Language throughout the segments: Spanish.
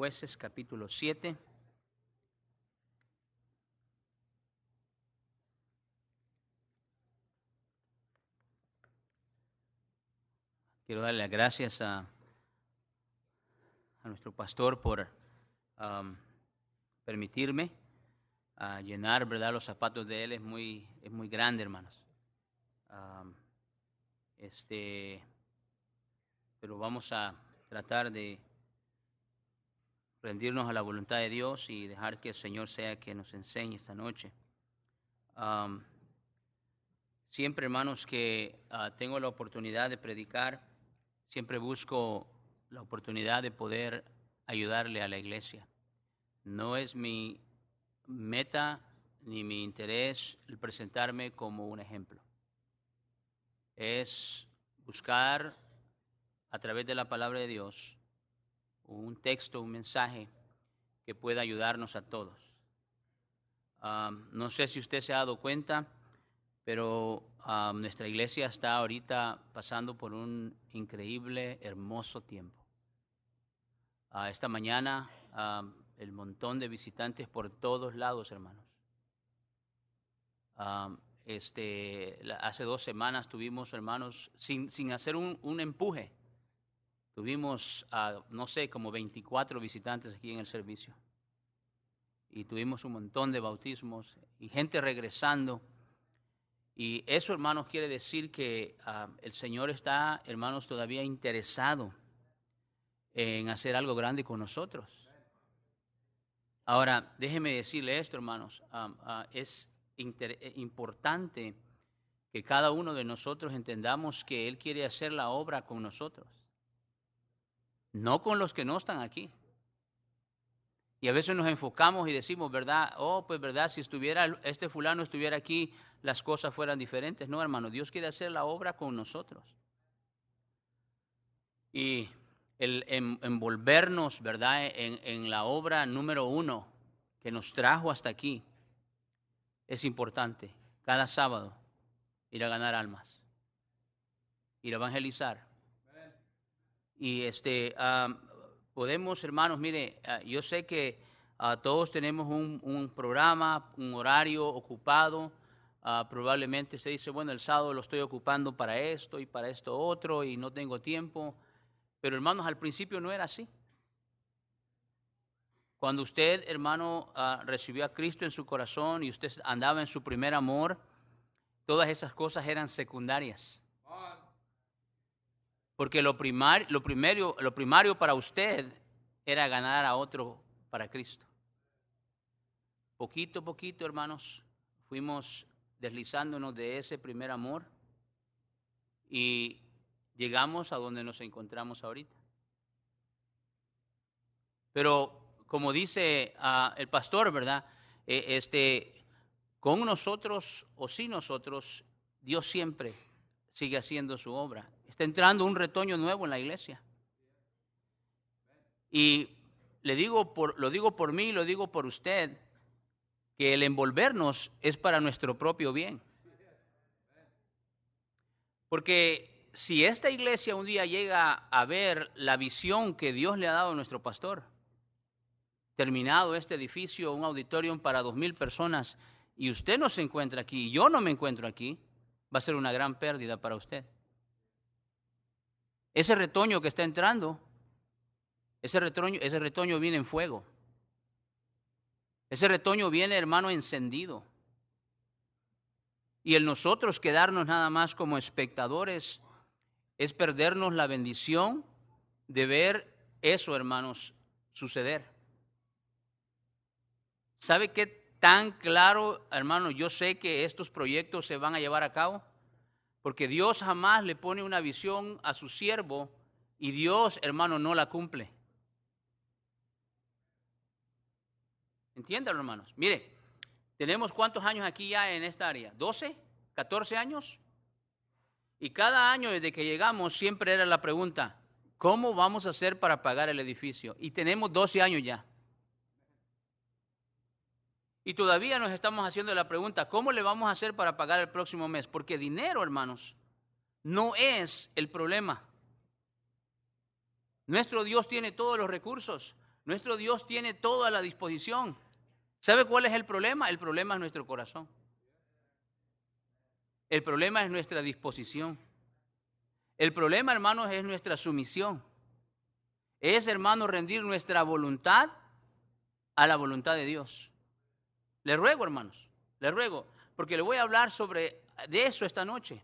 Jueces, capítulo 7. Quiero darle las gracias a, nuestro pastor por um, permitirme llenar ¿verdad? los zapatos de él. Es muy, es muy grande, hermanos. Um, este, pero vamos a tratar de rendirnos a la voluntad de Dios y dejar que el Señor sea quien nos enseñe esta noche. Siempre, hermanos, que uh, tengo la oportunidad de predicar, siempre busco la oportunidad de poder ayudarle a la iglesia. No es mi meta ni mi interés el presentarme como un ejemplo. Es buscar a través de la palabra de Dios un texto, un mensaje que pueda ayudarnos a todos. No sé si usted se ha dado cuenta, pero nuestra iglesia está ahorita pasando por un increíble, hermoso tiempo. Uh, esta mañana el montón de visitantes por todos lados, hermanos. este, hace dos semanas tuvimos, hermanos, sin, sin hacer un, un empuje, Tuvimos, no sé, como 24 visitantes aquí en el servicio. Y tuvimos un montón de bautismos y gente regresando. Y eso, hermanos, quiere decir que ah, el Señor está, hermanos, todavía interesado en hacer algo grande con nosotros. Ahora, déjeme decirle esto, hermanos. Ah, ah, es eh, importante que cada uno de nosotros entendamos que Él quiere hacer la obra con nosotros no con los que no están aquí. Y a veces nos enfocamos y decimos, ¿verdad? Oh, pues verdad, si estuviera este fulano estuviera aquí, las cosas fueran diferentes. No, hermano, Dios quiere hacer la obra con nosotros. Y el envolvernos, ¿verdad? En, en la obra número uno que nos trajo hasta aquí es importante. Cada sábado ir a ganar almas, ir a evangelizar, y este, podemos, hermanos, mire, ah, yo sé que ah, todos tenemos un, programa, un horario ocupado. Ah, probablemente usted dice, bueno, el sábado lo estoy ocupando para esto y para esto otro y no tengo tiempo. Pero hermanos, al principio no era así. Cuando usted, hermano, recibió a Cristo en su corazón y usted andaba en su primer amor, todas esas cosas eran secundarias. Porque lo, primar, lo, primero, lo primario para usted era ganar a otro para Cristo. Poquito a poquito, hermanos, fuimos deslizándonos de ese primer amor y llegamos a donde nos encontramos ahorita. Pero como dice uh, el pastor, ¿verdad? E, este, con nosotros o sin nosotros, Dios siempre sigue haciendo su obra. Está entrando un retoño nuevo en la iglesia. Y le digo por, lo digo por mí, lo digo por usted, que el envolvernos es para nuestro propio bien. Porque si esta iglesia un día llega a ver la visión que Dios le ha dado a nuestro pastor, terminado este edificio, un auditorium para dos mil personas, y usted no se encuentra aquí, yo no me encuentro aquí, va a ser una gran pérdida para usted. Ese retoño que está entrando, ese retoño, ese retoño viene en fuego. Ese retoño viene, hermano, encendido. Y el nosotros quedarnos nada más como espectadores es perdernos la bendición de ver eso, hermanos, suceder. ¿Sabe qué tan claro, hermano, yo sé que estos proyectos se van a llevar a cabo, porque Dios jamás le pone una visión a su siervo y Dios, hermano, no la cumple. Entiéndalo, hermanos. Mire, tenemos cuántos años aquí ya en esta área? ¿12? ¿14 años? Y cada año desde que llegamos siempre era la pregunta, ¿cómo vamos a hacer para pagar el edificio? Y tenemos 12 años ya. Y todavía nos estamos haciendo la pregunta, ¿cómo le vamos a hacer para pagar el próximo mes? Porque dinero, hermanos, no es el problema. Nuestro Dios tiene todos los recursos, nuestro Dios tiene toda la disposición. ¿Sabe cuál es el problema? El problema es nuestro corazón. El problema es nuestra disposición. El problema, hermanos, es nuestra sumisión. Es, hermanos, rendir nuestra voluntad a la voluntad de Dios. Le ruego, hermanos, le ruego, porque le voy a hablar sobre de eso esta noche.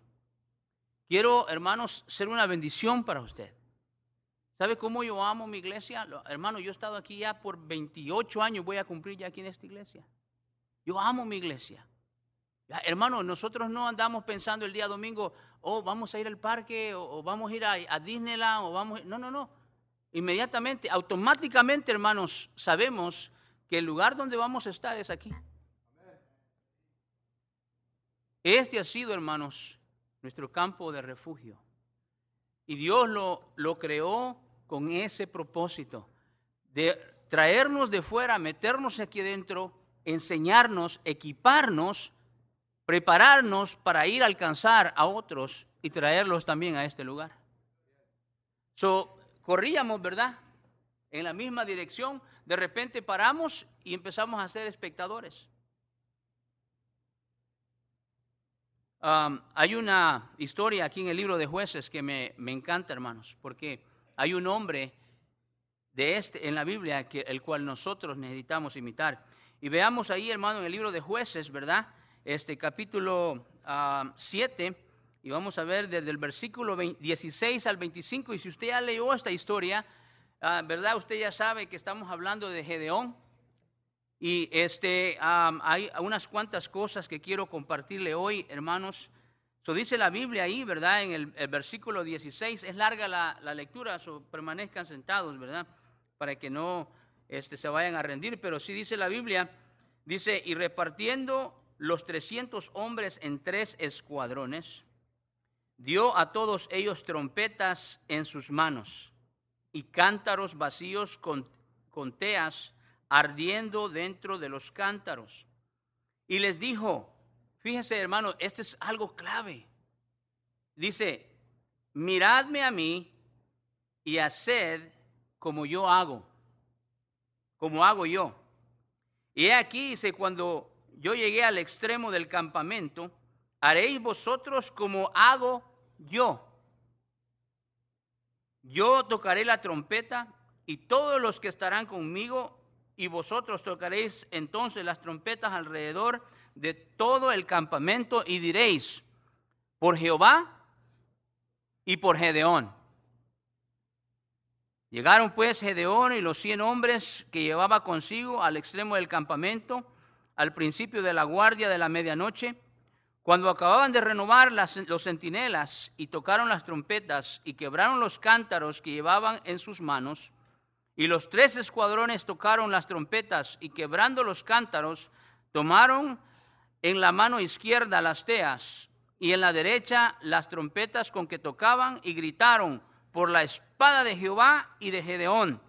Quiero, hermanos, ser una bendición para usted. ¿Sabe cómo yo amo mi iglesia? Hermano, yo he estado aquí ya por 28 años, voy a cumplir ya aquí en esta iglesia. Yo amo mi iglesia. Hermano, nosotros no andamos pensando el día domingo, oh, vamos a ir al parque, o, vamos a ir a, Disneyland, o vamos. No, no, no. Inmediatamente, automáticamente, hermanos, sabemos que el lugar donde vamos a estar es aquí. Este ha sido, hermanos, nuestro campo de refugio. Y Dios lo, lo creó con ese propósito, de traernos de fuera, meternos aquí dentro, enseñarnos, equiparnos prepararnos para ir a alcanzar a otros y traerlos también a este lugar. So, corríamos, ¿verdad? En la misma dirección, de repente paramos y empezamos a ser espectadores. Hay una historia aquí en el libro de jueces que me, me, encanta, hermanos, porque hay un hombre de este en la Biblia que el cual nosotros necesitamos imitar. Y veamos ahí, hermano, en el libro de jueces, ¿verdad? este capítulo 7 ah, y vamos a ver desde el versículo 16 al 25. Y si usted ya leyó esta historia, ah, ¿verdad? Usted ya sabe que estamos hablando de Gedeón. Y este, hay unas cuantas cosas que quiero compartirle hoy, hermanos. Eso dice la Biblia ahí, ¿verdad? En el, versículo 16, es larga la, lectura, so permanezcan sentados, ¿verdad? Para que no este, se vayan a rendir, pero sí dice la Biblia, dice, y repartiendo los 300 hombres en tres escuadrones, dio a todos ellos trompetas en sus manos y cántaros vacíos con, con teas ardiendo dentro de los cántaros. Y les dijo, fíjese hermano, este es algo clave. Dice, miradme a mí y haced como yo hago, como hago yo. Y aquí, dice, cuando yo llegué al extremo del campamento, haréis vosotros como hago yo. Yo tocaré la trompeta y todos los que estarán conmigo y vosotros tocaréis entonces las trompetas alrededor de todo el campamento y diréis, por Jehová y por Gedeón. Llegaron pues Gedeón y los cien hombres que llevaba consigo al extremo del campamento al principio de la guardia de la medianoche, cuando acababan de renovar los centinelas y tocaron las trompetas y quebraron los cántaros que llevaban en sus manos, y los tres escuadrones tocaron las trompetas y quebrando los cántaros, tomaron en la mano izquierda las teas y en la derecha las trompetas con que tocaban y gritaron por la espada de Jehová y de Gedeón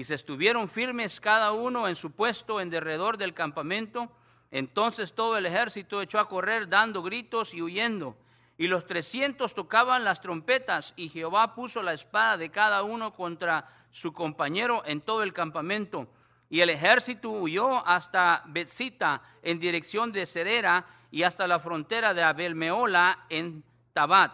y se estuvieron firmes cada uno en su puesto en derredor del campamento. Entonces todo el ejército echó a correr dando gritos y huyendo. Y los trescientos tocaban las trompetas y Jehová puso la espada de cada uno contra su compañero en todo el campamento. Y el ejército huyó hasta Betzita en dirección de Cerera y hasta la frontera de Abelmeola en Tabat.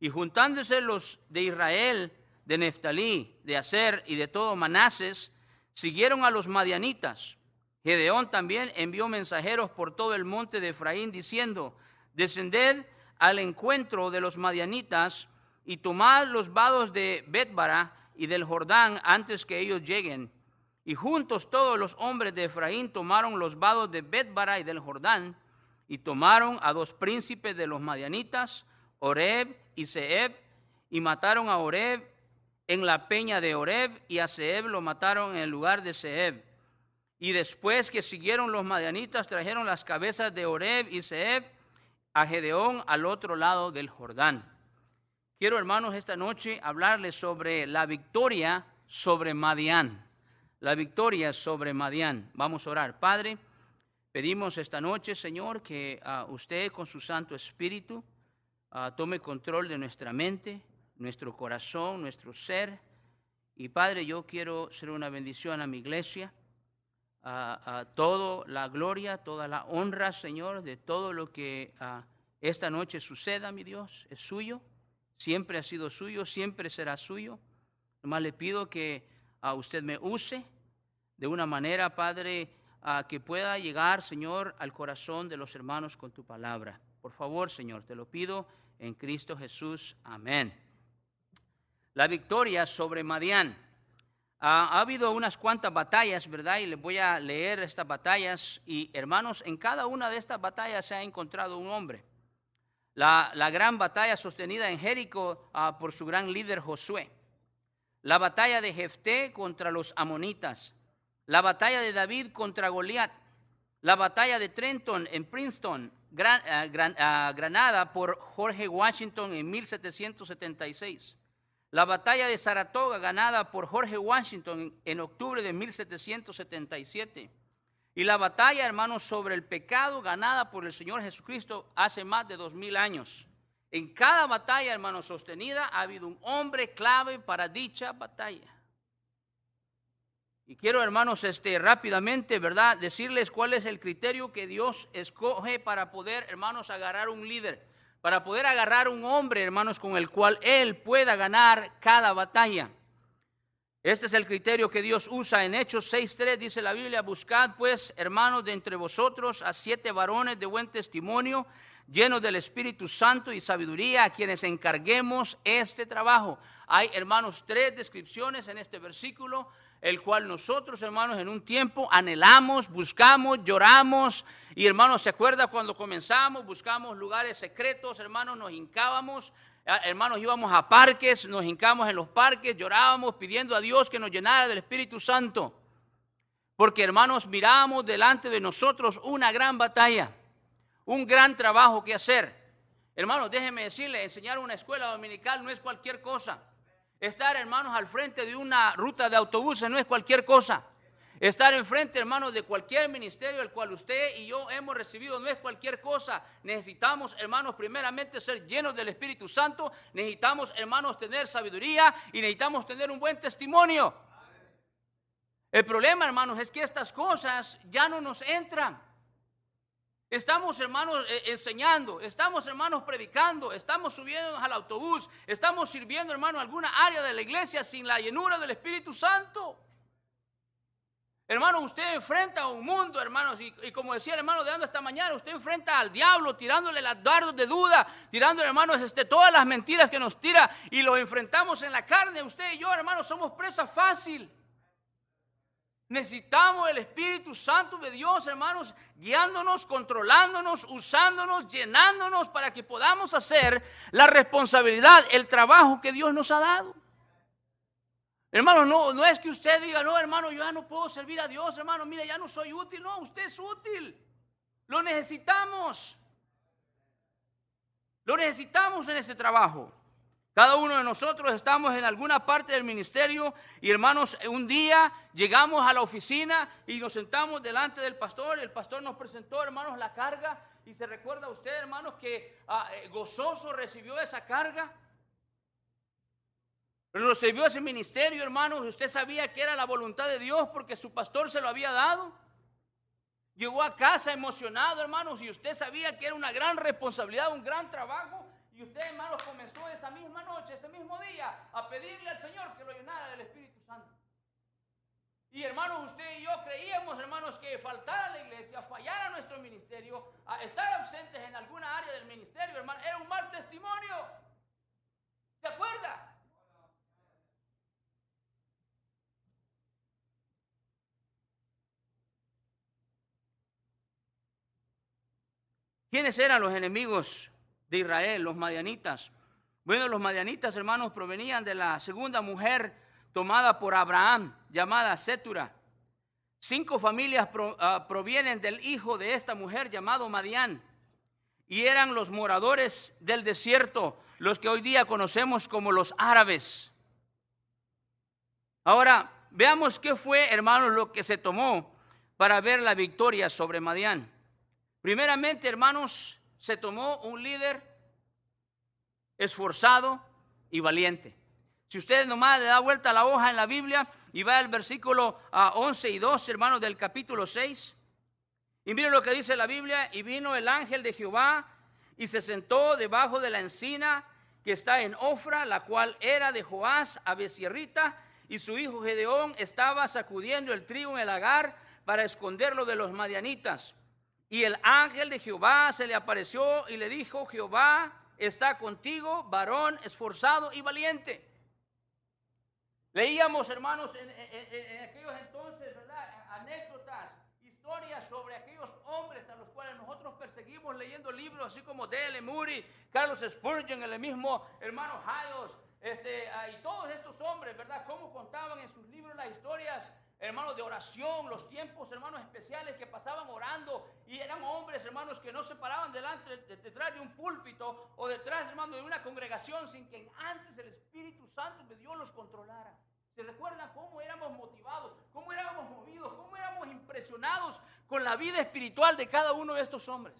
Y juntándose los de Israel de Neftalí, de Aser y de todo Manases, siguieron a los madianitas. Gedeón también envió mensajeros por todo el monte de Efraín diciendo, descended al encuentro de los madianitas y tomad los vados de Betbara y del Jordán antes que ellos lleguen. Y juntos todos los hombres de Efraín tomaron los vados de Betbara y del Jordán, y tomaron a dos príncipes de los madianitas, Oreb y Seb, y mataron a Oreb en la peña de Oreb, y a Seb lo mataron en el lugar de Seb. Y después que siguieron los madianitas, trajeron las cabezas de Oreb y Seb a Gedeón al otro lado del Jordán. Quiero, hermanos, esta noche hablarles sobre la victoria sobre Madián. La victoria sobre Madián. Vamos a orar. Padre, pedimos esta noche, Señor, que ah, usted con su Santo Espíritu ah, tome control de nuestra mente, nuestro corazón, nuestro ser. Y Padre, yo quiero ser una bendición a mi iglesia. a toda la gloria, toda la honra, Señor, de todo lo que ah, esta noche suceda, mi Dios, es suyo siempre ha sido suyo, siempre será suyo. Nomás le pido que a usted me use de una manera, Padre, a que pueda llegar, Señor, al corazón de los hermanos con tu palabra. Por favor, Señor, te lo pido en Cristo Jesús. Amén. La victoria sobre Madián. ha habido unas cuantas batallas, ¿verdad? Y les voy a leer estas batallas. Y hermanos, en cada una de estas batallas se ha encontrado un hombre. La, gran batalla sostenida en Jericó ah, por su gran líder Josué. La batalla de Jefté contra los amonitas. La batalla de David contra Goliat. La batalla de Trenton en Princeton, ah, ah, Granada, por Jorge Washington en 1776. La batalla de Saratoga, ganada por Jorge Washington en octubre de 1777 y la batalla, hermanos, sobre el pecado ganada por el Señor Jesucristo hace más de dos mil años. En cada batalla, hermanos, sostenida, ha habido un hombre clave para dicha batalla. Y quiero, hermanos, este, rápidamente, ¿verdad?, decirles cuál es el criterio que Dios escoge para poder, hermanos, agarrar un líder, para poder agarrar un hombre, hermanos, con el cual Él pueda ganar cada batalla. Este es el criterio que Dios usa en Hechos 6.3, dice la Biblia, buscad pues, hermanos, de entre vosotros a siete varones de buen testimonio, llenos del Espíritu Santo y sabiduría, a quienes encarguemos este trabajo. Hay, hermanos, tres descripciones en este versículo, el cual nosotros, hermanos, en un tiempo anhelamos, buscamos, lloramos. Y, hermanos, ¿se acuerda cuando comenzamos? Buscamos lugares secretos, hermanos, nos hincábamos, hermanos, íbamos a parques, nos hincamos en los parques, llorábamos pidiendo a Dios que nos llenara del Espíritu Santo. Porque, hermanos, miramos delante de nosotros una gran batalla, un gran trabajo que hacer. Hermanos, déjenme decirle, enseñar una escuela dominical no es cualquier cosa. Estar, hermanos, al frente de una ruta de autobuses no es cualquier cosa. Estar enfrente, hermanos, de cualquier ministerio el cual usted y yo hemos recibido no es cualquier cosa. Necesitamos, hermanos, primeramente ser llenos del Espíritu Santo. Necesitamos, hermanos, tener sabiduría y necesitamos tener un buen testimonio. El problema, hermanos, es que estas cosas ya no nos entran. Estamos, hermanos, eh, enseñando, estamos, hermanos, predicando, estamos subiendo al autobús, estamos sirviendo, hermanos, alguna área de la iglesia sin la llenura del Espíritu Santo. Hermano, usted enfrenta a un mundo, hermanos, y, como decía el hermano de Ando esta mañana, usted enfrenta al diablo tirándole las dardos de duda, tirándole, hermanos, este, todas las mentiras que nos tira y lo enfrentamos en la carne. Usted y yo, hermanos, somos presa fácil. Necesitamos el Espíritu Santo de Dios, hermanos, guiándonos, controlándonos, usándonos, llenándonos para que podamos hacer la responsabilidad, el trabajo que Dios nos ha dado. Hermano, no, no es que usted diga, no, hermano, yo ya no puedo servir a Dios, hermano, mire, ya no soy útil. No, usted es útil. Lo necesitamos. Lo necesitamos en este trabajo. Cada uno de nosotros estamos en alguna parte del ministerio y hermanos, un día llegamos a la oficina y nos sentamos delante del pastor. El pastor nos presentó, hermanos, la carga y se recuerda usted, hermanos, que ah, eh, gozoso recibió esa carga. Recibió ese ministerio, hermanos. Usted sabía que era la voluntad de Dios porque su pastor se lo había dado. Llegó a casa emocionado, hermanos, y usted sabía que era una gran responsabilidad, un gran trabajo. Y usted, hermanos, comenzó esa misma noche, ese mismo día, a pedirle al Señor que lo llenara del Espíritu Santo. Y hermanos, usted y yo creíamos, hermanos, que faltar a la iglesia, fallar a nuestro ministerio, a estar ausentes en alguna área del ministerio, hermano, era un mal testimonio. ¿Se acuerda? ¿Quiénes eran los enemigos de Israel, los madianitas? Bueno, los madianitas, hermanos, provenían de la segunda mujer tomada por Abraham, llamada Setura. Cinco familias ah, provienen del hijo de esta mujer llamado Madián y eran los moradores del desierto, los que hoy día conocemos como los árabes. Ahora, veamos qué fue, hermanos, lo que se tomó para ver la victoria sobre Madián. Primeramente, hermanos, se tomó un líder esforzado y valiente. Si usted nomás le da vuelta la hoja en la Biblia y va al versículo 11 ah, y 12, hermanos, del capítulo 6, y mire lo que dice la Biblia, y vino el ángel de Jehová y se sentó debajo de la encina que está en Ofra, la cual era de Joás a Besierrita, y su hijo Gedeón estaba sacudiendo el trigo en el lagar para esconderlo de los madianitas. Y el ángel de Jehová se le apareció y le dijo, Jehová está contigo, varón esforzado y valiente. Leíamos, hermanos, en, aquellos entonces, ¿verdad? Anécdotas, historias sobre aquellos hombres a los cuales nosotros perseguimos leyendo libros así como D.L. Moody, Carlos Spurgeon, el mismo hermano Hayos, este, ah, y todos estos hombres, ¿verdad? Cómo contaban en sus libros las historias, hermanos, de oración, los tiempos, hermanos, especiales que pasaban orando, y eran hombres, hermanos, que no se paraban delante, detrás de un púlpito o detrás, hermano, de una congregación sin que antes el Espíritu Santo de Dios los controlara. ¿Se recuerdan cómo éramos motivados, cómo éramos movidos, cómo éramos impresionados con la vida espiritual de cada uno de estos hombres?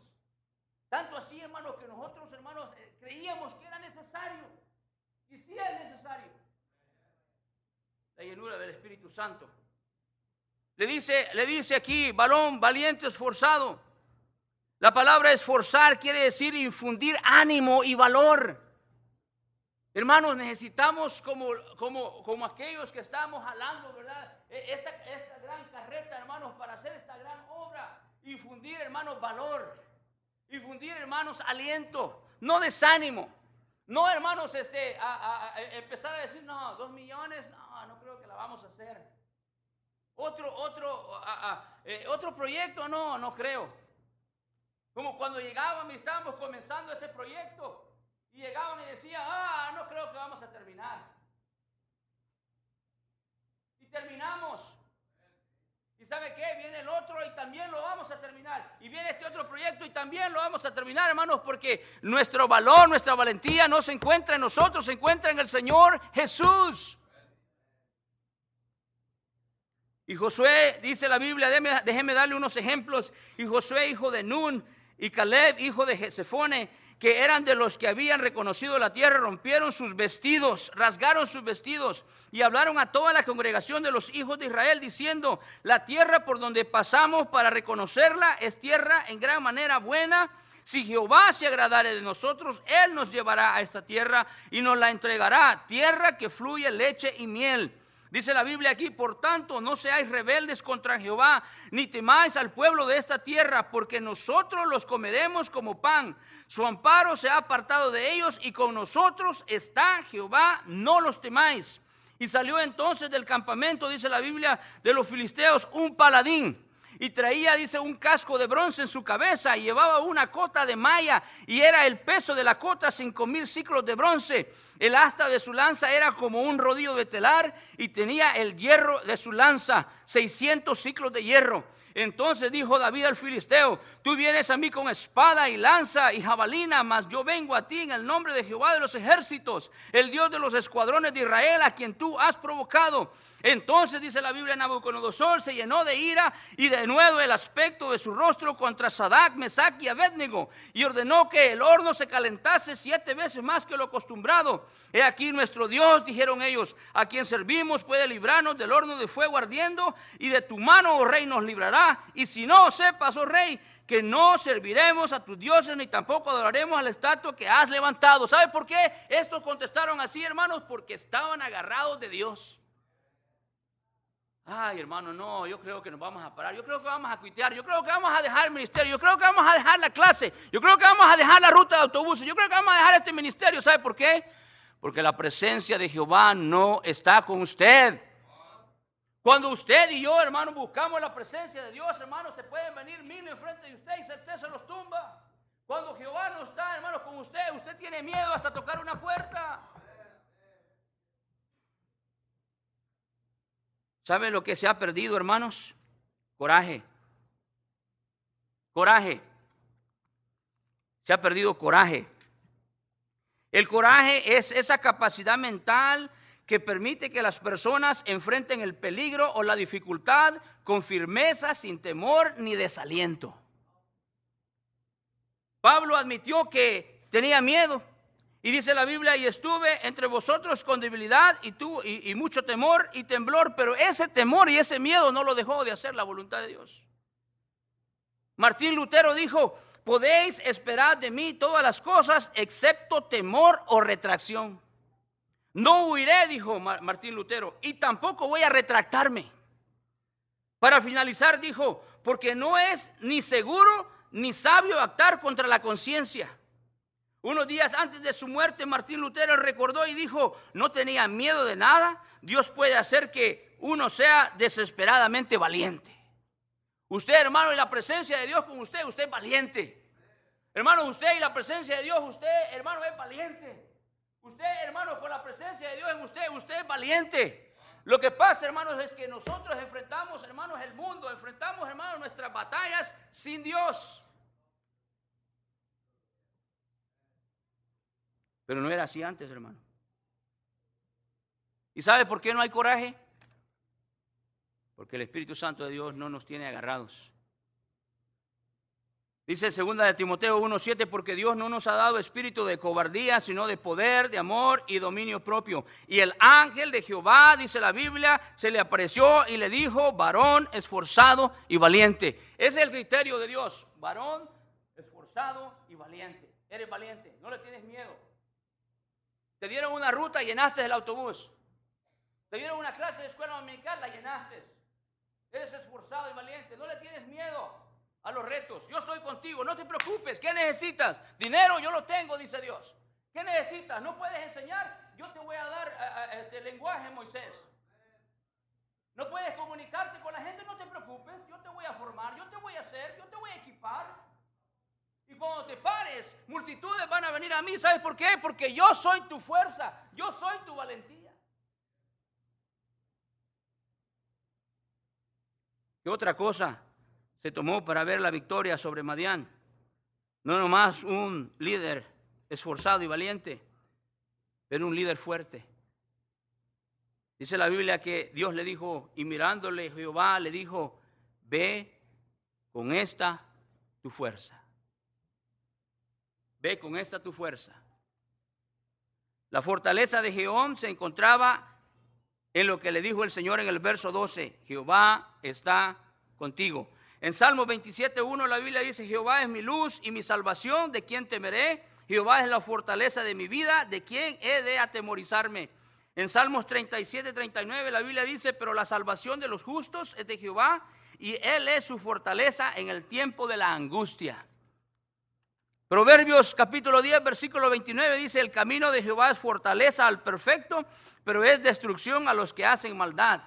Tanto así, hermanos, que nosotros, hermanos, eh, creíamos que era necesario. Y sí es necesario. La llenura del Espíritu Santo. Le dice, le dice aquí, balón valiente, esforzado. La palabra esforzar quiere decir infundir ánimo y valor. Hermanos, necesitamos como, como, como aquellos que estamos jalando, ¿verdad? E, esta, esta gran carreta, hermanos, para hacer esta gran obra. Infundir, hermanos, valor. Infundir, hermanos, aliento. No desánimo. No, hermanos, este, a, empezar a decir, no, dos millones, no, no creo que la vamos a hacer. Otro, otro, eh, otro proyecto, no, no creo. Como cuando llegábamos y estábamos comenzando ese proyecto, y llegaban y decían, ah, no creo que vamos a terminar. Y terminamos. ¿Y sabe qué? Viene el otro y también lo vamos a terminar. Y viene este otro proyecto y también lo vamos a terminar, hermanos, porque nuestro valor, nuestra valentía no se encuentra en nosotros, se encuentra en el Señor Jesús. Y Josué, dice la Biblia, déjeme, darle unos ejemplos. Y Josué, hijo de Nun, y Caleb, hijo de Jezefone, que eran de los que habían reconocido la tierra, rompieron sus vestidos, rasgaron sus vestidos y hablaron a toda la congregación de los hijos de Israel diciendo, la tierra por donde pasamos para reconocerla es tierra en gran manera buena. Si Jehová se agradare de nosotros, Él nos llevará a esta tierra y nos la entregará, tierra que fluye leche y miel. Dice la Biblia aquí, por tanto, no seáis rebeldes contra Jehová, ni temáis al pueblo de esta tierra, porque nosotros los comeremos como pan. Su amparo se ha apartado de ellos y con nosotros está Jehová, no los temáis. Y salió entonces del campamento, dice la Biblia, de los filisteos un paladín. Y traía, dice, un casco de bronce en su cabeza y llevaba una cota de malla y era el peso de la cota cinco mil ciclos de bronce el asta de su lanza era como un rodillo de telar y tenía el hierro de su lanza, 600 ciclos de hierro. Entonces dijo David al filisteo, tú vienes a mí con espada y lanza y jabalina, mas yo vengo a ti en el nombre de Jehová de los ejércitos, el Dios de los escuadrones de Israel, a quien tú has provocado. Entonces dice la Biblia, Nabucodonosor se llenó de ira y de nuevo el aspecto de su rostro contra Sadak, Mesac y Abednego y ordenó que el horno se calentase siete veces más que lo acostumbrado. He aquí nuestro Dios, dijeron ellos, a quien servimos puede librarnos del horno de fuego ardiendo y de tu mano, oh rey, nos librará. Y si no sepas, oh rey, que no serviremos a tus dioses ni tampoco adoraremos al estatua que has levantado. ¿Sabe por qué? Estos contestaron así, hermanos, porque estaban agarrados de Dios. Ay, hermano, no, yo creo que nos vamos a parar, yo creo que vamos a cuitear, yo creo que vamos a dejar el ministerio, yo creo que vamos a dejar la clase, yo creo que vamos a dejar la ruta de autobuses, yo creo que vamos a dejar este ministerio. ¿Sabe por qué? Porque la presencia de Jehová no está con usted. Cuando usted y yo, hermano, buscamos la presencia de Dios, hermano, se pueden venir mil enfrente de usted y usted se los tumba. Cuando Jehová no está, hermanos, con usted, usted tiene miedo hasta tocar una puerta. ¿Sabe lo que se ha perdido, hermanos? Coraje. Coraje. Se ha perdido coraje. El coraje es esa capacidad mental que permite que las personas enfrenten el peligro o la dificultad con firmeza, sin temor ni desaliento. Pablo admitió que tenía miedo. Y dice la Biblia, y estuve entre vosotros con debilidad y, tú, y, mucho temor y temblor, pero ese temor y ese miedo no lo dejó de hacer la voluntad de Dios. Martín Lutero dijo, podéis esperar de mí todas las cosas excepto temor o retracción. No huiré, dijo Martín Lutero, y tampoco voy a retractarme. Para finalizar, dijo, porque no es ni seguro ni sabio actuar contra la conciencia. Unos días antes de su muerte, Martín Lutero recordó y dijo, no tenía miedo de nada, Dios puede hacer que uno sea desesperadamente valiente. Usted, hermano, y la presencia de Dios con usted, usted es valiente. Hermano, usted y la presencia de Dios, usted, hermano, es valiente. Usted, hermano, con la presencia de Dios en usted, usted es valiente. Lo que pasa, hermanos, es que nosotros enfrentamos, hermanos, el mundo, enfrentamos, hermanos, nuestras batallas sin Dios. Pero no era así antes, hermano. ¿Y sabe por qué no hay coraje? Porque el Espíritu Santo de Dios no nos tiene agarrados. Dice segunda de Timoteo 1:7 porque Dios no nos ha dado espíritu de cobardía, sino de poder, de amor y dominio propio. Y el ángel de Jehová, dice la Biblia, se le apareció y le dijo, varón esforzado y valiente. Ese es el criterio de Dios, varón esforzado y valiente. Eres valiente, no le tienes miedo. Te dieron una ruta, llenaste el autobús. Te dieron una clase de escuela dominical, la llenaste. Eres esforzado y valiente. No le tienes miedo a los retos. Yo estoy contigo. No te preocupes. ¿Qué necesitas? Dinero, yo lo tengo, dice Dios. ¿Qué necesitas? ¿No puedes enseñar? Yo te voy a dar este lenguaje, Moisés. No puedes comunicarte con la gente, no te preocupes. Yo te voy a formar, yo te voy a hacer, yo te voy a equipar. Y cuando te pares, multitudes van a venir a mí. ¿Sabes por qué? Porque yo soy tu fuerza, yo soy tu valentía. ¿Qué otra cosa se tomó para ver la victoria sobre Madián? No nomás un líder esforzado y valiente, pero un líder fuerte. Dice la Biblia que Dios le dijo, y mirándole Jehová le dijo, ve con esta tu fuerza. Ve con esta tu fuerza. La fortaleza de Jehová se encontraba en lo que le dijo el Señor en el verso 12. Jehová está contigo. En Salmo 27.1 la Biblia dice, Jehová es mi luz y mi salvación, ¿de quién temeré? Jehová es la fortaleza de mi vida, ¿de quién he de atemorizarme? En Salmos 37, 39 la Biblia dice, pero la salvación de los justos es de Jehová y Él es su fortaleza en el tiempo de la angustia. Proverbios capítulo 10, versículo 29 dice, el camino de Jehová es fortaleza al perfecto, pero es destrucción a los que hacen maldad.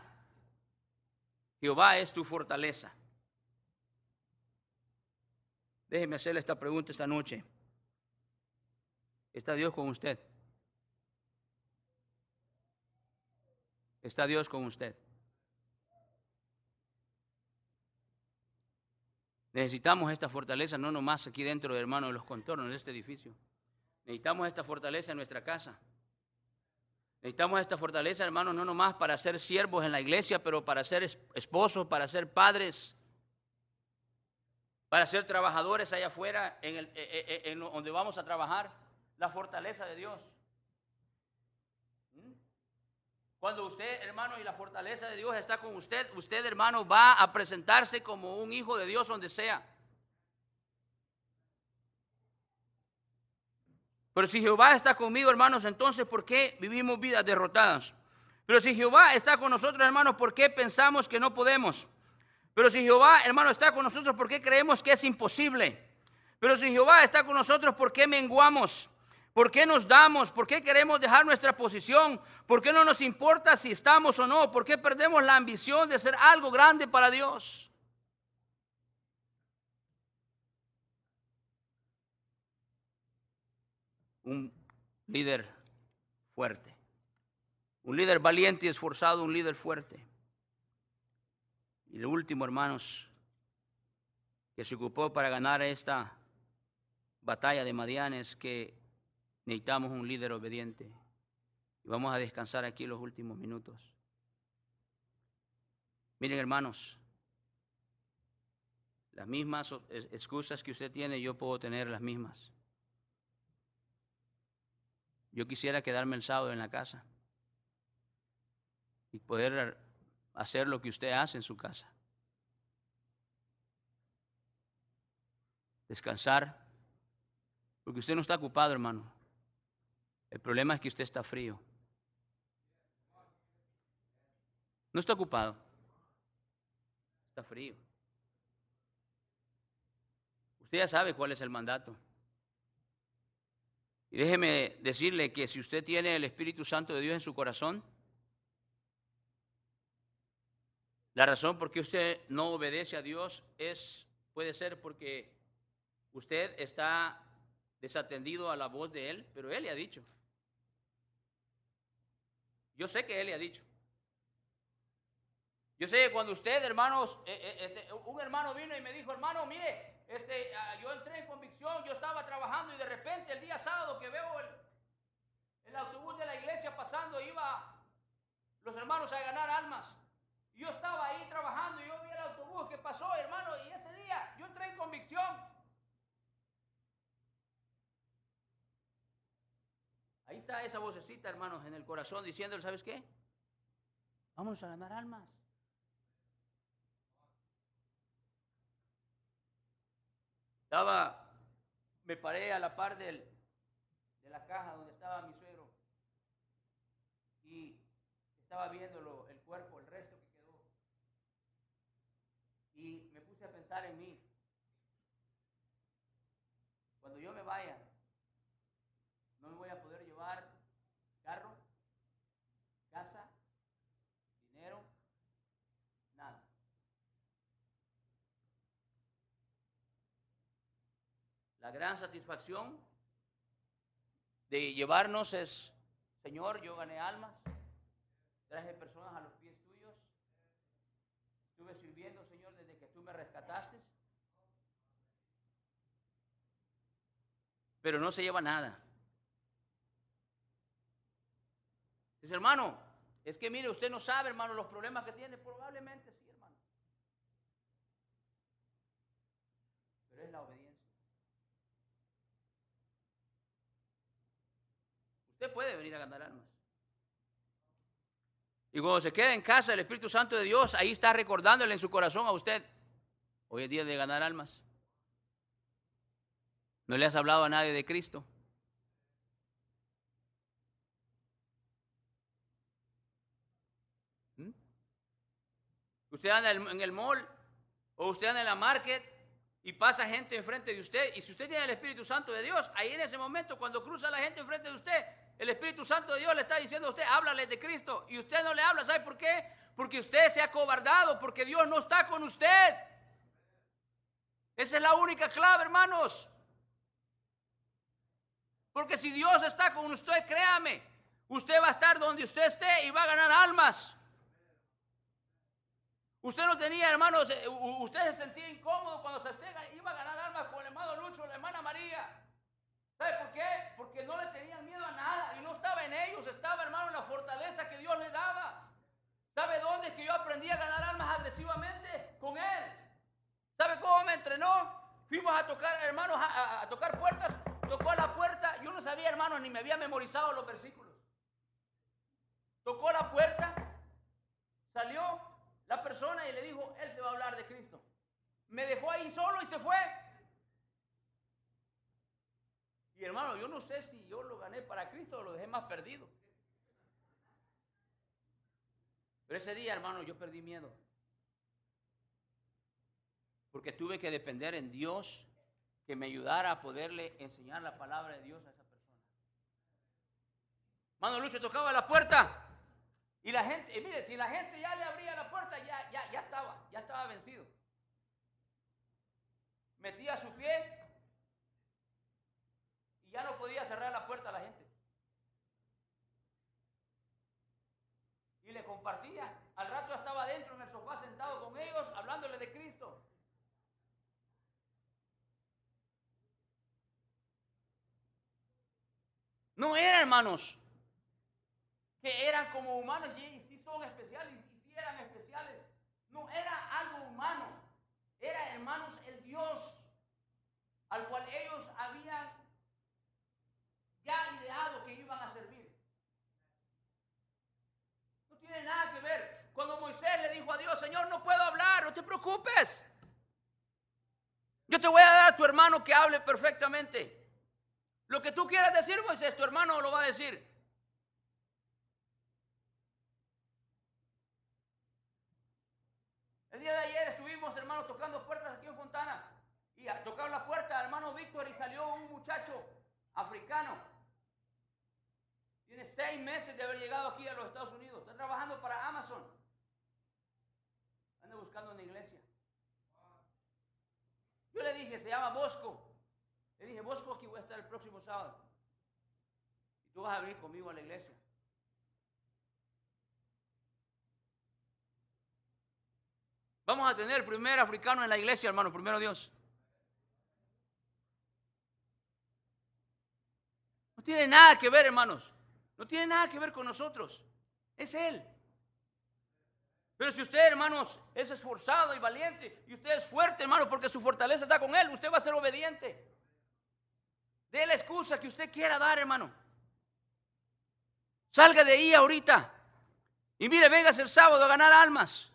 Jehová es tu fortaleza. Déjeme hacerle esta pregunta esta noche. ¿Está Dios con usted? ¿Está Dios con usted? Necesitamos esta fortaleza no nomás aquí dentro, de hermano, de los contornos de este edificio. Necesitamos esta fortaleza en nuestra casa. Necesitamos esta fortaleza, hermano, no nomás para ser siervos en la iglesia, pero para ser esposos, para ser padres, para ser trabajadores allá afuera, en, el, eh, eh, en donde vamos a trabajar. La fortaleza de Dios. Cuando usted, hermano, y la fortaleza de Dios está con usted, usted, hermano, va a presentarse como un hijo de Dios donde sea. Pero si Jehová está conmigo, hermanos, entonces, ¿por qué vivimos vidas derrotadas? Pero si Jehová está con nosotros, hermanos, ¿por qué pensamos que no podemos? Pero si Jehová, hermano, está con nosotros, ¿por qué creemos que es imposible? Pero si Jehová está con nosotros, ¿por qué menguamos? ¿Por qué nos damos? ¿Por qué queremos dejar nuestra posición? ¿Por qué no nos importa si estamos o no? ¿Por qué perdemos la ambición de hacer algo grande para Dios? un líder fuerte. Un líder valiente y esforzado, un líder fuerte. Y el último, hermanos, que se ocupó para ganar esta batalla de Madianes, que necesitamos un líder obediente. Y vamos a descansar aquí los últimos minutos. Miren, hermanos, las mismas excusas que usted tiene, yo puedo tener las mismas. Yo quisiera quedarme el sábado en la casa y poder hacer lo que usted hace en su casa. Descansar, porque usted no está ocupado, hermano. El problema es que usted está frío. No está ocupado. Está frío. Usted ya sabe cuál es el mandato. Y déjeme decirle que si usted tiene el Espíritu Santo de Dios en su corazón, la razón por qué usted no obedece a Dios es puede ser porque usted está desatendido a la voz de él, pero él le ha dicho. Yo sé que él le ha dicho. Yo sé que cuando usted, hermanos, eh, eh, este, un hermano vino y me dijo, hermano, mire, este, ah, yo entré en convicción, yo estaba trabajando y de repente el día sábado que veo el, el autobús de la iglesia pasando, iba los hermanos a ganar almas. Yo estaba ahí trabajando y yo vi el autobús que pasó, hermano, y ese día yo entré en convicción. Ahí está esa vocecita, hermanos, en el corazón diciéndole, ¿sabes qué? Vamos a ganar almas. Estaba, me paré a la par del, de la caja donde estaba mi suegro y estaba viendo el cuerpo, el resto que quedó. Y me puse a pensar en mí. Cuando yo me vaya, no me voy a poder llevar carro, casa, La gran satisfacción de llevarnos es, Señor, yo gané almas, traje personas a los pies tuyos, estuve sirviendo, Señor, desde que tú me rescataste. Pero no se lleva nada. Dice, hermano, es que mire, usted no sabe, hermano, los problemas que tiene. Probablemente sí, hermano. Pero es la obediencia. Puede venir a ganar almas. Y cuando se queda en casa el Espíritu Santo de Dios, ahí está recordándole en su corazón a usted, hoy es día de ganar almas. ¿No le has hablado a nadie de Cristo? ¿Mm? Usted anda en el mall o usted anda en la market y pasa gente enfrente de usted. Y si usted tiene el Espíritu Santo de Dios, ahí en ese momento, cuando cruza la gente enfrente de usted, el Espíritu Santo de Dios le está diciendo a usted, háblale de Cristo. Y usted no le habla, ¿sabe por qué? Porque usted se ha cobardado, porque Dios no está con usted. Esa es la única clave, hermanos. Porque si Dios está con usted, créame, usted va a estar donde usted esté y va a ganar almas. Usted no tenía, hermanos, eh, usted se sentía incómodo cuando se iba a ganar almas con el hermano Lucho, la hermana María. ¿Sabe por qué? Porque no le tenían miedo a nada y no estaba en ellos, estaba hermano en la fortaleza que Dios le daba. ¿Sabe dónde que yo aprendí a ganar almas agresivamente? Con Él. ¿Sabe cómo me entrenó? Fuimos a tocar, hermanos, a, tocar puertas. Tocó a la puerta. Yo no sabía, hermanos, ni me había memorizado los versículos. Tocó la puerta. Salió la persona y le dijo, Él te va a hablar de Cristo. Me dejó ahí solo y se fue. Y hermano, yo no sé si yo lo gané para Cristo o lo dejé más perdido. Pero ese día, hermano, yo perdí miedo. Porque tuve que depender en Dios que me ayudara a poderle enseñar la palabra de Dios a esa persona. Hermano Lucho tocaba la puerta y la gente, y mire, si la gente ya le abría la puerta, ya, ya, ya estaba, ya estaba vencido. Metía su pie ya no podía cerrar la puerta a la gente. Y le compartía. Al rato estaba adentro en el sofá sentado con ellos, hablándole de Cristo. No eran hermanos que eran como humanos y, y sí son especiales y sí eran especiales. No era algo humano, era hermanos el Dios al cual ellos habían ya ideado que iban a servir. No tiene nada que ver. Cuando Moisés le dijo a Dios, Señor, no puedo hablar, no te preocupes. Yo te voy a dar a tu hermano que hable perfectamente. Lo que tú quieras decir, Moisés, tu hermano lo va a decir. El día de ayer estuvimos, hermanos, tocando puertas aquí en Fontana. Y tocaron la puerta, hermano Víctor, y salió un muchacho africano. Tiene seis meses de haber llegado aquí a los Estados Unidos. Está trabajando para Amazon. Anda buscando una iglesia. Yo le dije, se llama Bosco. Le dije, Bosco, aquí voy a estar el próximo sábado. Y tú vas a venir conmigo a la iglesia. Vamos a tener el primer africano en la iglesia, hermano, primero Dios. No tiene nada que ver, hermanos. No tiene nada que ver con nosotros. Es Él. Pero si usted, hermanos, es esforzado y valiente, y usted es fuerte, hermano, porque su fortaleza está con Él, usted va a ser obediente. De la excusa que usted quiera dar, hermano. Salga de ahí ahorita. Y mire, venga el sábado a ganar almas.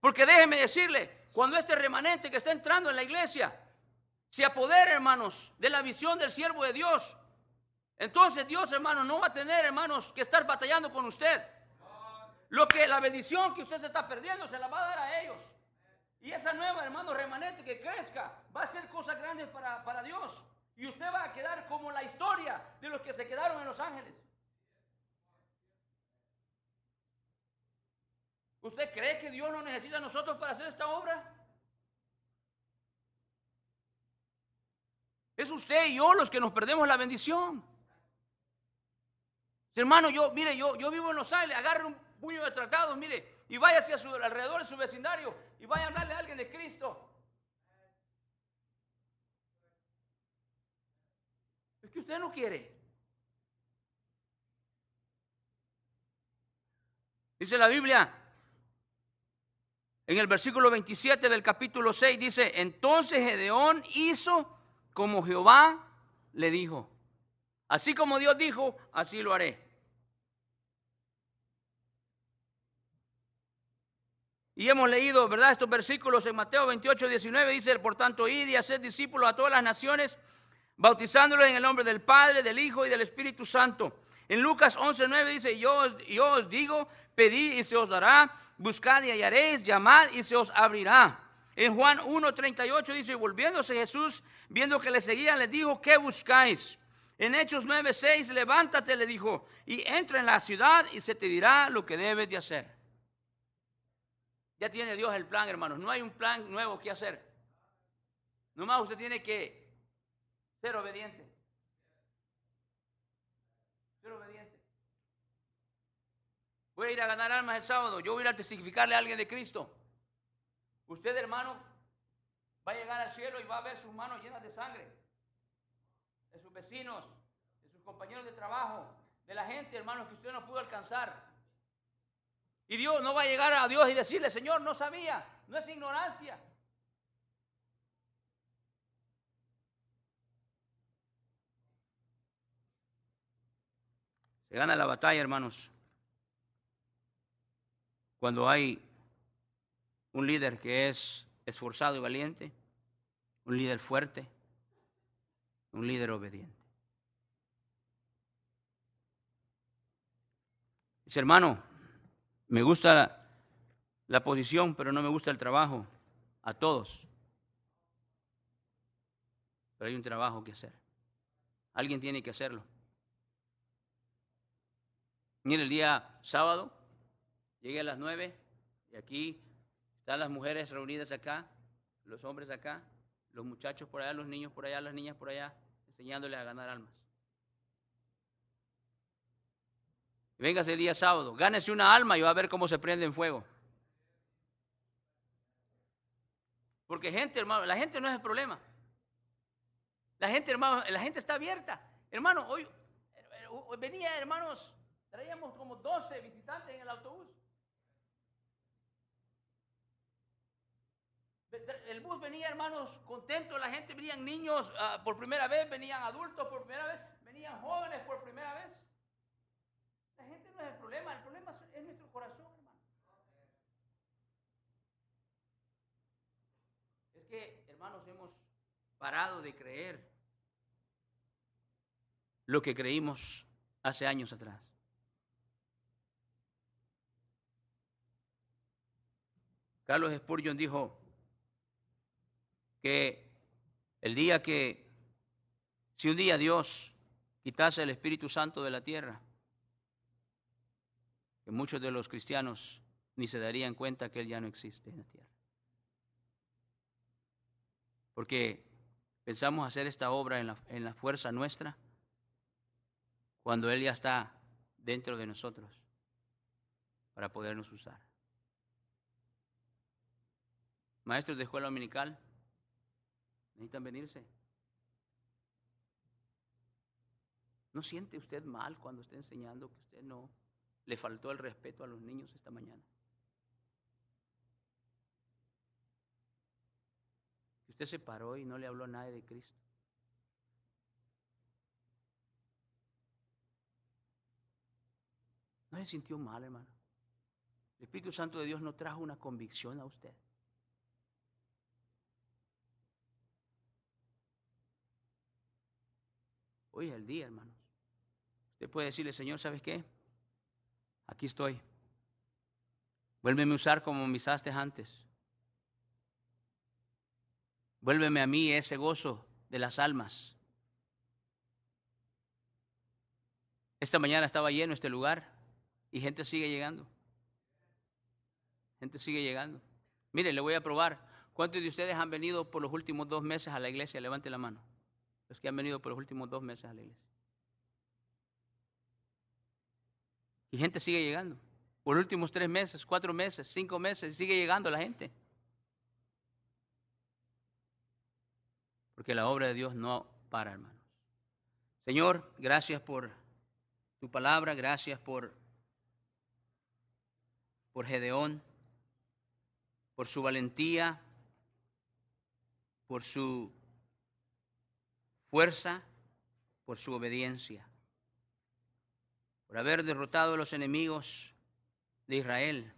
Porque déjeme decirle, cuando este remanente que está entrando en la iglesia se apodera, hermanos, de la visión del siervo de Dios, entonces Dios, hermano, no va a tener, hermanos, que estar batallando con usted. Lo que la bendición que usted se está perdiendo se la va a dar a ellos. Y esa nueva, hermano, remanente que crezca, va a hacer cosas grandes para, para Dios. Y usted va a quedar como la historia de los que se quedaron en Los Ángeles. ¿Usted cree que Dios no necesita a nosotros para hacer esta obra? Es usted y yo los que nos perdemos la bendición. Hermano, yo, mire, yo, yo vivo en Los Ángeles, agarre un puño de tratados, mire, y vaya hacia su alrededor de su vecindario y vaya a hablarle a alguien de Cristo. Es que usted no quiere. Dice la Biblia, en el versículo 27 del capítulo 6, dice, entonces Gedeón hizo como Jehová le dijo. Así como Dios dijo, así lo haré. Y hemos leído, ¿verdad? Estos versículos en Mateo 28, 19 dice, por tanto, id y haced discípulos a todas las naciones, bautizándolos en el nombre del Padre, del Hijo y del Espíritu Santo. En Lucas 11, 9 dice, yo, yo os digo, pedid y se os dará, buscad y hallaréis, llamad y se os abrirá. En Juan 1, 38 dice, volviéndose Jesús, viendo que le seguían, les dijo, ¿qué buscáis? En Hechos 9, 6, levántate, le dijo, y entra en la ciudad y se te dirá lo que debes de hacer. Ya tiene Dios el plan, hermanos. No hay un plan nuevo que hacer. Nomás usted tiene que ser obediente. Ser obediente. Voy a ir a ganar almas el sábado. Yo voy a ir a testificarle a alguien de Cristo. Usted, hermano, va a llegar al cielo y va a ver sus manos llenas de sangre. De sus vecinos, de sus compañeros de trabajo, de la gente, hermanos, que usted no pudo alcanzar. Y Dios no va a llegar a Dios y decirle, Señor, no sabía, no es ignorancia. Se gana la batalla, hermanos, cuando hay un líder que es esforzado y valiente, un líder fuerte, un líder obediente. Dice, hermano, me gusta la, posición, pero no me gusta el trabajo. A todos. Pero hay un trabajo que hacer. Alguien tiene que hacerlo. Mire, el día sábado llegué a las nueve y aquí están las mujeres reunidas acá, los hombres acá, los muchachos por allá, los niños por allá, las niñas por allá, enseñándoles a ganar almas. Véngase el día sábado, gánese una alma y va a ver cómo se prende en fuego. Porque gente, hermano, la gente no es el problema. La gente, hermano, la gente está abierta. Hermano, hoy, venía, hermanos, traíamos como 12 visitantes en el autobús. El bus venía, hermanos, contento, la gente, venían niños ah, por primera vez, venían adultos por primera vez, venían jóvenes por primera vez. Es el problema, el problema es nuestro corazón, hermano. Es que, hermanos, hemos parado de creer lo que creímos hace años atrás. Carlos Spurgeon dijo que el día que, si un día Dios quitase el Espíritu Santo de la tierra, que muchos de los cristianos ni se darían cuenta que Él ya no existe en la tierra. Porque pensamos hacer esta obra en la, en la fuerza nuestra cuando Él ya está dentro de nosotros para podernos usar. Maestros de escuela dominical, necesitan venirse. ¿No siente usted mal cuando está enseñando que usted no le faltó el respeto a los niños esta mañana? Usted se paró y no le habló a nadie de Cristo. ¿No se sintió mal, hermano? El Espíritu Santo de Dios no trajo una convicción a usted. Hoy es el día, hermanos. Usted puede decirle, Señor, ¿sabes qué? Aquí estoy. Vuélveme a usar como me usaste antes. Vuélveme a mí ese gozo de las almas. Esta mañana estaba lleno este lugar. Y gente sigue llegando. Gente sigue llegando. Mire, le voy a probar. ¿Cuántos de ustedes han venido por los últimos dos meses a la iglesia? Levante la mano. Los que han venido por los últimos dos meses a la iglesia. Y gente sigue llegando. Por últimos tres meses, cuatro meses, cinco meses, sigue llegando la gente. Porque la obra de Dios no para, hermanos. Señor, gracias por tu palabra, gracias por por Gedeón, por su valentía, por su fuerza, por su obediencia, por haber derrotado a los enemigos de Israel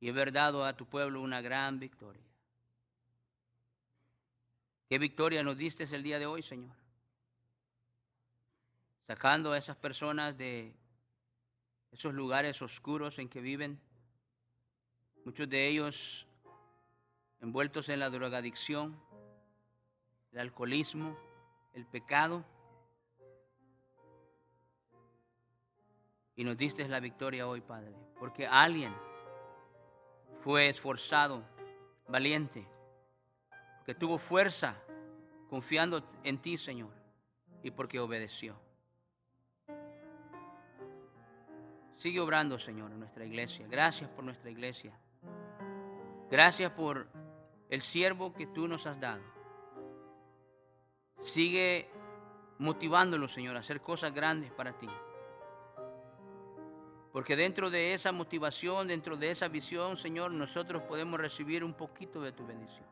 y haber dado a tu pueblo una gran victoria. ¿Qué victoria nos diste el día de hoy, Señor? Sacando a esas personas de esos lugares oscuros en que viven, muchos de ellos envueltos en la drogadicción, el alcoholismo, el pecado. Y nos diste la victoria hoy, Padre, porque alguien fue esforzado, valiente, que tuvo fuerza confiando en ti, Señor, y porque obedeció. Sigue obrando, Señor, en nuestra iglesia. Gracias por nuestra iglesia. Gracias por el siervo que tú nos has dado. Sigue motivándolo, Señor, a hacer cosas grandes para ti. Porque dentro de esa motivación, dentro de esa visión, Señor, nosotros podemos recibir un poquito de tu bendición.